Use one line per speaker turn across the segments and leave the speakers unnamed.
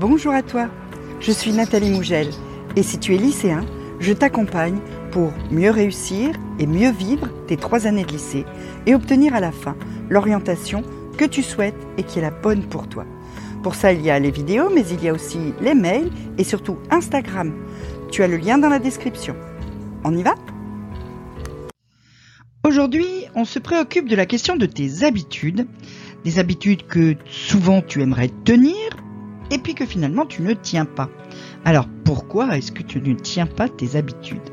Bonjour à toi, je suis Nathalie Mougel et si tu es lycéen, je t'accompagne pour mieux réussir et mieux vivre tes trois années de lycée et obtenir à la fin l'orientation que tu souhaites et qui est la bonne pour toi. Pour ça, il y a les vidéos, mais il y a aussi les mails et surtout Instagram. Tu as le lien dans la description. On y va? Aujourd'hui, on se préoccupe de la question de tes habitudes, des habitudes que souvent tu aimerais tenir et puis que finalement tu ne tiens pas. Alors pourquoi est-ce que tu ne tiens pas tes habitudes?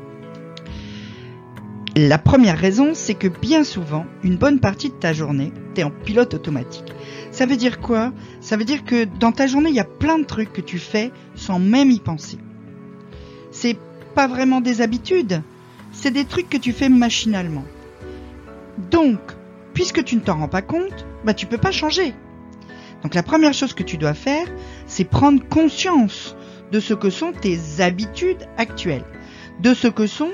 La première raison, c'est que bien souvent, une bonne partie de ta journée, tu es en pilote automatique. Ça veut dire quoi? Ça veut dire que dans ta journée, il y a plein de trucs que tu fais sans même y penser. C'est pas vraiment des habitudes, c'est des trucs que tu fais machinalement. Donc, puisque tu ne t'en rends pas compte, bah tu peux pas changer. Donc la première chose que tu dois faire, c'est prendre conscience de ce que sont tes habitudes actuelles, de ce que sont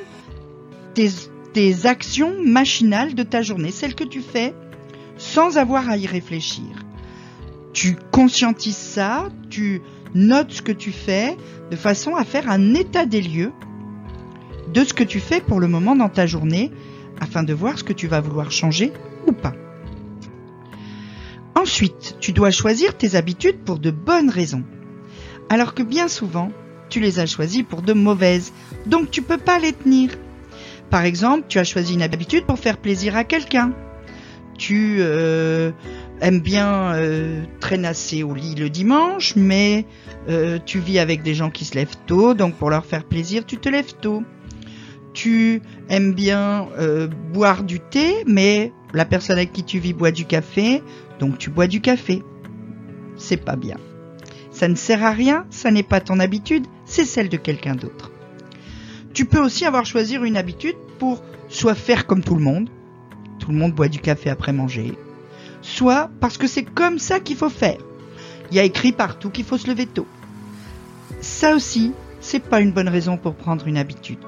tes, actions machinales de ta journée, celles que tu fais sans avoir à y réfléchir. Tu conscientises ça, tu notes ce que tu fais de façon à faire un état des lieux de ce que tu fais pour le moment dans ta journée afin de voir ce que tu vas vouloir changer ou pas. Ensuite, tu dois choisir tes habitudes pour de bonnes raisons. Alors que bien souvent, tu les as choisies pour de mauvaises, donc tu peux pas les tenir. Par exemple, tu as choisi une habitude pour faire plaisir à quelqu'un. Tu euh, aimes bien euh, traînasser au lit le dimanche, mais euh, tu vis avec des gens qui se lèvent tôt, donc pour leur faire plaisir, tu te lèves tôt tu aimes bien euh, boire du thé, mais la personne avec qui tu vis boit du café, donc tu bois du café. C'est pas bien. Ça ne sert à rien, ça n'est pas ton habitude, c'est celle de quelqu'un d'autre. Tu peux aussi avoir choisi une habitude pour soit faire comme tout le monde, tout le monde boit du café après manger, soit parce que c'est comme ça qu'il faut faire. Il y a écrit partout qu'il faut se lever tôt. Ça aussi, c'est pas une bonne raison pour prendre une habitude.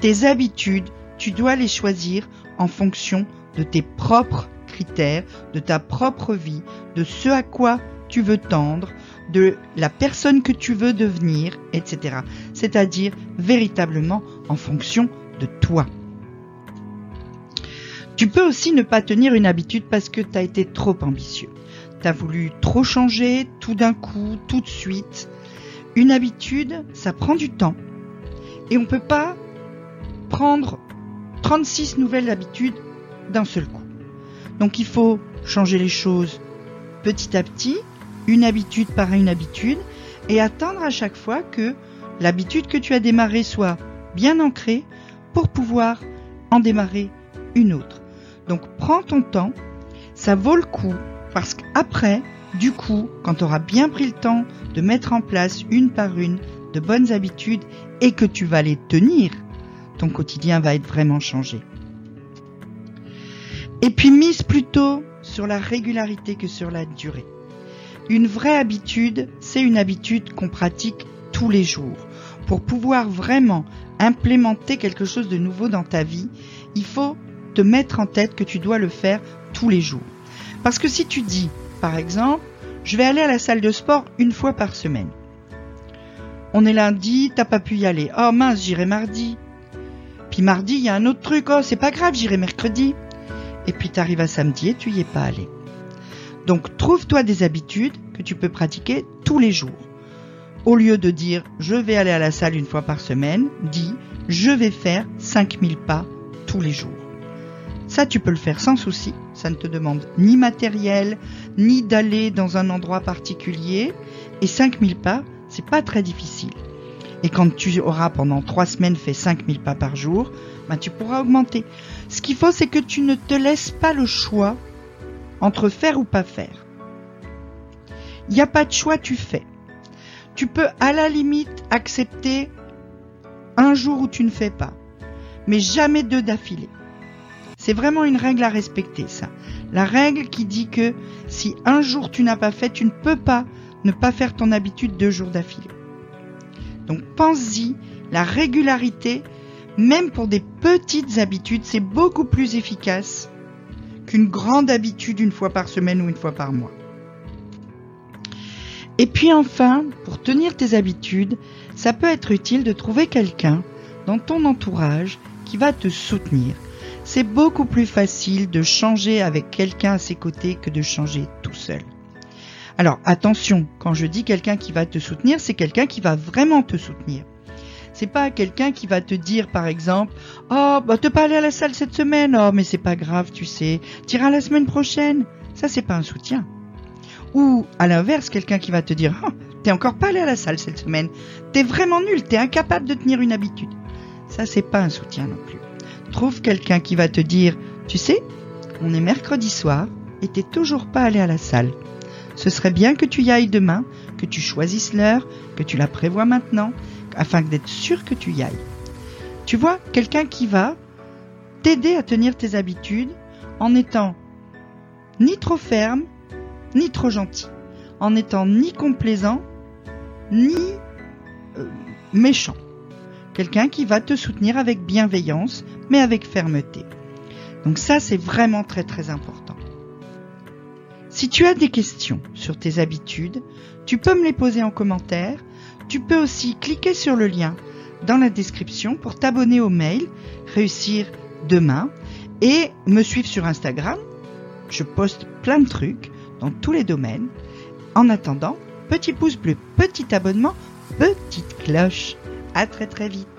Tes habitudes, tu dois les choisir en fonction de tes propres critères, de ta propre vie, de ce à quoi tu veux tendre, de la personne que tu veux devenir, etc. C'est-à-dire véritablement en fonction de toi. Tu peux aussi ne pas tenir une habitude parce que tu as été trop ambitieux. Tu as voulu trop changer tout d'un coup, tout de suite. Une habitude, ça prend du temps. Et on ne peut pas prendre 36 nouvelles habitudes d'un seul coup. Donc il faut changer les choses petit à petit, une habitude par une habitude, et attendre à chaque fois que l'habitude que tu as démarrée soit bien ancrée pour pouvoir en démarrer une autre. Donc prends ton temps, ça vaut le coup, parce qu'après, du coup, quand tu auras bien pris le temps de mettre en place une par une de bonnes habitudes et que tu vas les tenir, ton quotidien va être vraiment changé. Et puis mise plutôt sur la régularité que sur la durée. Une vraie habitude, c'est une habitude qu'on pratique tous les jours. Pour pouvoir vraiment implémenter quelque chose de nouveau dans ta vie, il faut te mettre en tête que tu dois le faire tous les jours. Parce que si tu dis, par exemple, je vais aller à la salle de sport une fois par semaine. On est lundi, t'as pas pu y aller. Oh mince, j'irai mardi. Puis mardi, il y a un autre truc. Oh, c'est pas grave, j'irai mercredi. Et puis t'arrives à samedi et tu y es pas allé. Donc trouve-toi des habitudes que tu peux pratiquer tous les jours. Au lieu de dire je vais aller à la salle une fois par semaine, dis je vais faire 5000 pas tous les jours. Ça, tu peux le faire sans souci. Ça ne te demande ni matériel, ni d'aller dans un endroit particulier. Et 5000 pas, c'est pas très difficile. Et quand tu auras pendant trois semaines fait 5000 pas par jour, ben tu pourras augmenter. Ce qu'il faut, c'est que tu ne te laisses pas le choix entre faire ou pas faire. Il n'y a pas de choix, tu fais. Tu peux à la limite accepter un jour où tu ne fais pas, mais jamais deux d'affilée. C'est vraiment une règle à respecter, ça. La règle qui dit que si un jour tu n'as pas fait, tu ne peux pas ne pas faire ton habitude deux jours d'affilée. Donc pense-y, la régularité, même pour des petites habitudes, c'est beaucoup plus efficace qu'une grande habitude une fois par semaine ou une fois par mois. Et puis enfin, pour tenir tes habitudes, ça peut être utile de trouver quelqu'un dans ton entourage qui va te soutenir. C'est beaucoup plus facile de changer avec quelqu'un à ses côtés que de changer tout seul. Alors attention, quand je dis quelqu'un qui va te soutenir, c'est quelqu'un qui va vraiment te soutenir. C'est pas quelqu'un qui va te dire par exemple "Oh, bah t'es pas allé à la salle cette semaine. Oh, mais c'est pas grave, tu sais. T'iras la semaine prochaine." Ça c'est pas un soutien. Ou à l'inverse, quelqu'un qui va te dire "Oh, t'es encore pas allé à la salle cette semaine. T'es vraiment nul, t'es incapable de tenir une habitude." Ça c'est pas un soutien non plus. Trouve quelqu'un qui va te dire "Tu sais, on est mercredi soir et t'es toujours pas allé à la salle." Ce serait bien que tu y ailles demain, que tu choisisses l'heure, que tu la prévois maintenant, afin d'être sûr que tu y ailles. Tu vois, quelqu'un qui va t'aider à tenir tes habitudes en étant ni trop ferme, ni trop gentil, en étant ni complaisant, ni euh, méchant. Quelqu'un qui va te soutenir avec bienveillance, mais avec fermeté. Donc ça, c'est vraiment très très important. Si tu as des questions sur tes habitudes, tu peux me les poser en commentaire. Tu peux aussi cliquer sur le lien dans la description pour t'abonner au mail Réussir demain et me suivre sur Instagram. Je poste plein de trucs dans tous les domaines. En attendant, petit pouce bleu, petit abonnement, petite cloche. À très très vite.